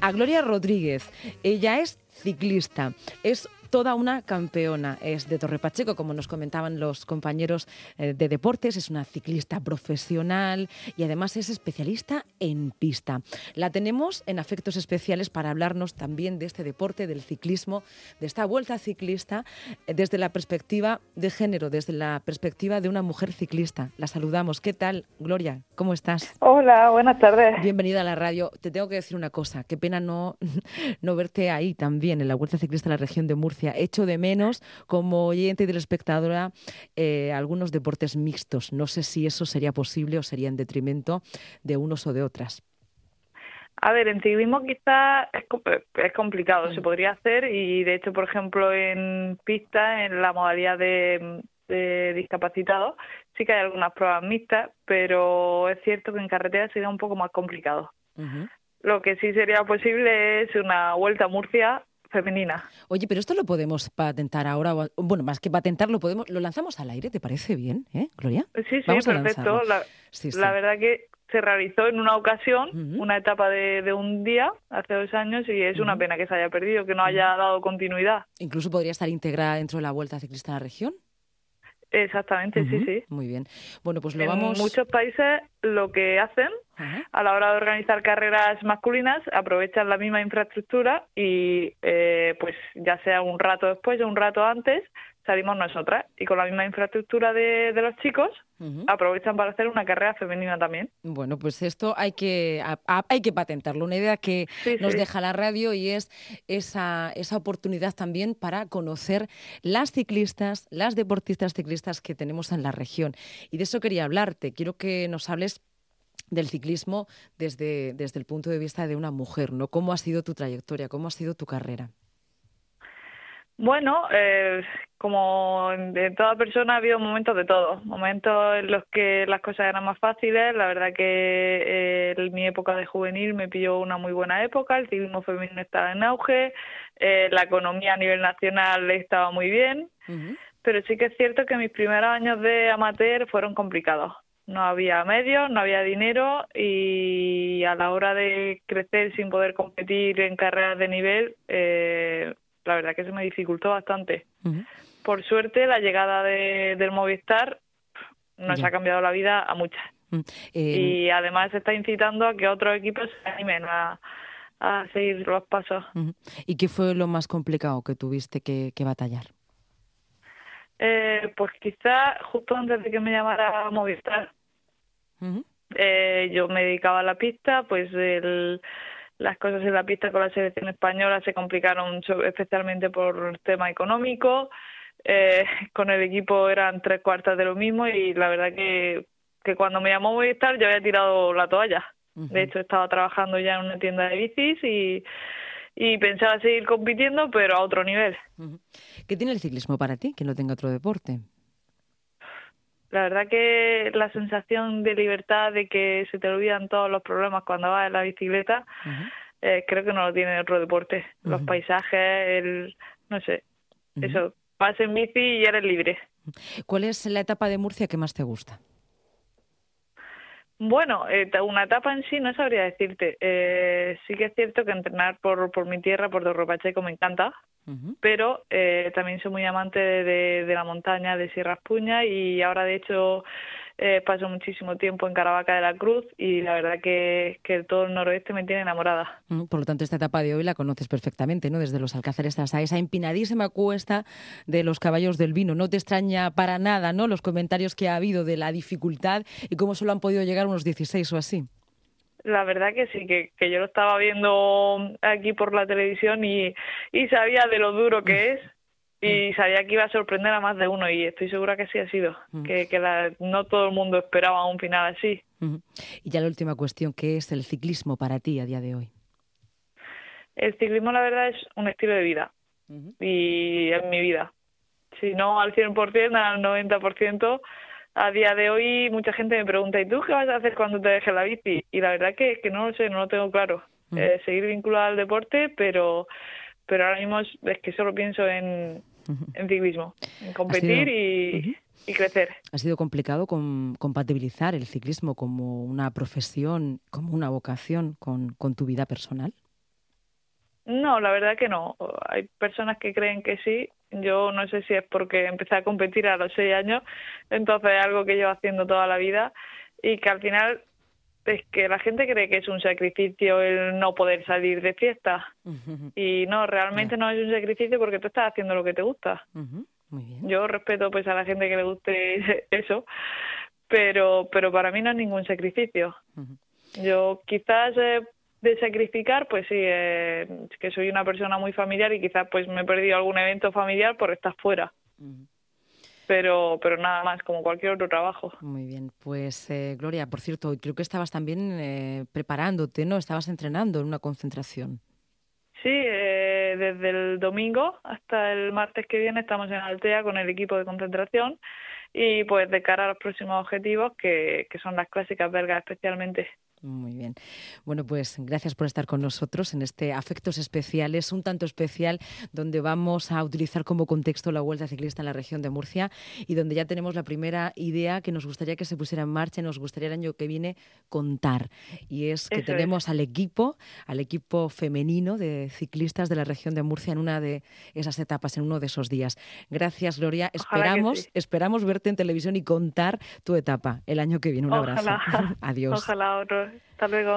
a Gloria Rodríguez. Ella es ciclista, es toda una campeona. Es de Torre Pacheco, como nos comentaban los compañeros eh, de deportes, es una ciclista profesional y además es especialista en pista. La tenemos en afectos especiales para hablarnos también de este deporte, del ciclismo, de esta vuelta ciclista, eh, desde la perspectiva de género, desde la perspectiva de una mujer ciclista. La saludamos. ¿Qué tal, Gloria? ¿Cómo estás? Hola, buenas tardes. Bienvenida a la radio. Te tengo que decir una cosa, qué pena no, no verte ahí también, en la Vuelta Ciclista de la región de Murcia Echo de menos, como oyente y telespectadora, eh, algunos deportes mixtos. No sé si eso sería posible o sería en detrimento de unos o de otras. A ver, en ciclismo quizá es, es complicado, se podría hacer y de hecho, por ejemplo, en pista, en la modalidad de, de discapacitados, sí que hay algunas pruebas mixtas, pero es cierto que en carretera sería un poco más complicado. Lo que sí sería posible es una vuelta a Murcia femenina. Oye, pero esto lo podemos patentar ahora, bueno, más que patentar, lo podemos, lo lanzamos al aire, ¿te parece bien, eh, Gloria? Sí, sí, perfecto. La, verdad que se realizó en una ocasión, una etapa de, un día, hace dos años, y es una pena que se haya perdido, que no haya dado continuidad. Incluso podría estar integrada dentro de la Vuelta Ciclista de la región. Exactamente, sí, sí. Muy bien. Bueno, pues lo en vamos. muchos países lo que hacen a la hora de organizar carreras masculinas aprovechan la misma infraestructura y, eh, pues, ya sea un rato después o un rato antes, salimos nosotras y con la misma infraestructura de, los chicos aprovechan para hacer una carrera femenina también. Bueno, pues esto hay que hay que patentarlo, una idea que nos deja la radio y es esa, esa oportunidad también para conocer las ciclistas, las deportistas ciclistas que tenemos en la región. Y de eso quería hablarte, quiero que nos hables del ciclismo desde, desde el punto de vista de una mujer, ¿no? ¿Cómo ha sido tu trayectoria? ¿Cómo ha sido tu carrera? Bueno, eh, como en toda persona ha habido momentos de todo, momentos en los que las cosas eran más fáciles, la verdad que eh, en mi época de juvenil me pilló una muy buena época, el ciclismo femenino estaba en auge, eh, la economía a nivel nacional estaba muy bien, pero sí que es cierto que mis primeros años de amateur fueron complicados. No había medios, no había dinero y a la hora de crecer sin poder competir en carreras de nivel, eh, la verdad que se me dificultó bastante. Por suerte, la llegada de, del Movistar nos ha cambiado la vida a muchas. Eh, y además está incitando a que otros equipos se animen a, seguir los pasos. ¿Y qué fue lo más complicado que tuviste que, batallar? Eh, pues quizá justo antes de que me llamara Movistar, eh, yo me dedicaba a la pista, pues el las cosas en la pista con la selección española se complicaron especialmente por el tema económico. Eh, con el equipo eran tres cuartas de lo mismo y la verdad que, que cuando me llamó Movistar yo había tirado la toalla. De hecho, estaba trabajando ya en una tienda de bicis y, y pensaba seguir compitiendo, pero a otro nivel. ¿Qué tiene el ciclismo para ti que no tenga otro deporte? La verdad que la sensación de libertad, de que se te olvidan todos los problemas cuando vas en la bicicleta, eh, creo que no lo tiene otro deporte. Los paisajes, el, no sé, eso, vas en bici y eres libre. ¿Cuál es la etapa de Murcia que más te gusta? Bueno, eh, una etapa en sí no sabría decirte. Eh, sí que es cierto que entrenar por, por mi tierra, por Torre Pacheco, me encanta pero eh, también soy muy amante de, de, la montaña, de Sierra Puña y ahora de hecho eh, paso muchísimo tiempo en Caravaca de la Cruz y la verdad que, que todo el noroeste me tiene enamorada. Por lo tanto, esta etapa de hoy la conoces perfectamente, ¿no? Desde los Alcázares hasta esa empinadísima cuesta de los caballos del vino. No te extraña para nada, ¿no? Los comentarios que ha habido de la dificultad y cómo solo han podido llegar unos 16 o así. La verdad que sí, que, que yo lo estaba viendo aquí por la televisión y, y sabía de lo duro que es y sabía que iba a sorprender a más de uno y estoy segura que sí ha sido, que, que no todo el mundo esperaba un final así. Y ya la última cuestión, ¿qué es el ciclismo para ti a día de hoy? El ciclismo la verdad es un estilo de vida y es mi vida. Si no al 100%, al 90%, a día de hoy mucha gente me pregunta, ¿y tú qué vas a hacer cuando te dejes la bici? Y la verdad que, que no lo sé, no lo tengo claro. Eh, seguir vinculado al deporte, pero, pero ahora mismo es, que solo pienso en, en ciclismo, en competir y, y, crecer. ¿Ha sido complicado compatibilizar el ciclismo como una profesión, como una vocación con, con tu vida personal? No, la verdad que no. Hay personas que creen que sí. Yo no sé si es porque empecé a competir a los seis años, entonces es algo que llevo haciendo toda la vida y que al final es que la gente cree que es un sacrificio el no poder salir de fiesta. Y no, realmente no es un sacrificio porque tú estás haciendo lo que te gusta. Yo respeto pues a la gente que le guste eso, pero pero para mí no es ningún sacrificio. Yo quizás eh, de sacrificar, pues sí, eh, que soy una persona muy familiar y quizás pues me he perdido algún evento familiar por estar fuera pero, pero nada más, como cualquier otro trabajo. Muy bien, pues eh, Gloria, por cierto, creo que estabas también eh, preparándote, ¿no? Estabas entrenando en una concentración. Sí, eh, desde el domingo hasta el martes que viene estamos en Altea con el equipo de concentración y pues de cara a los próximos objetivos que, que son las clásicas belgas especialmente. Muy bien. Bueno, pues gracias por estar con nosotros en este Afectos Especiales, un tanto especial, donde vamos a utilizar como contexto la Vuelta Ciclista en la región de Murcia y donde ya tenemos la primera idea que nos gustaría que se pusiera en marcha y nos gustaría el año que viene contar. Y es que tenemos al equipo, al equipo femenino de ciclistas de la región de Murcia en una de esas etapas, en uno de esos días. Gracias, Gloria. esperamos, esperamos verte en televisión y contar tu etapa el año que viene. Un abrazo. Adiós. Ojalá otro. Hasta luego.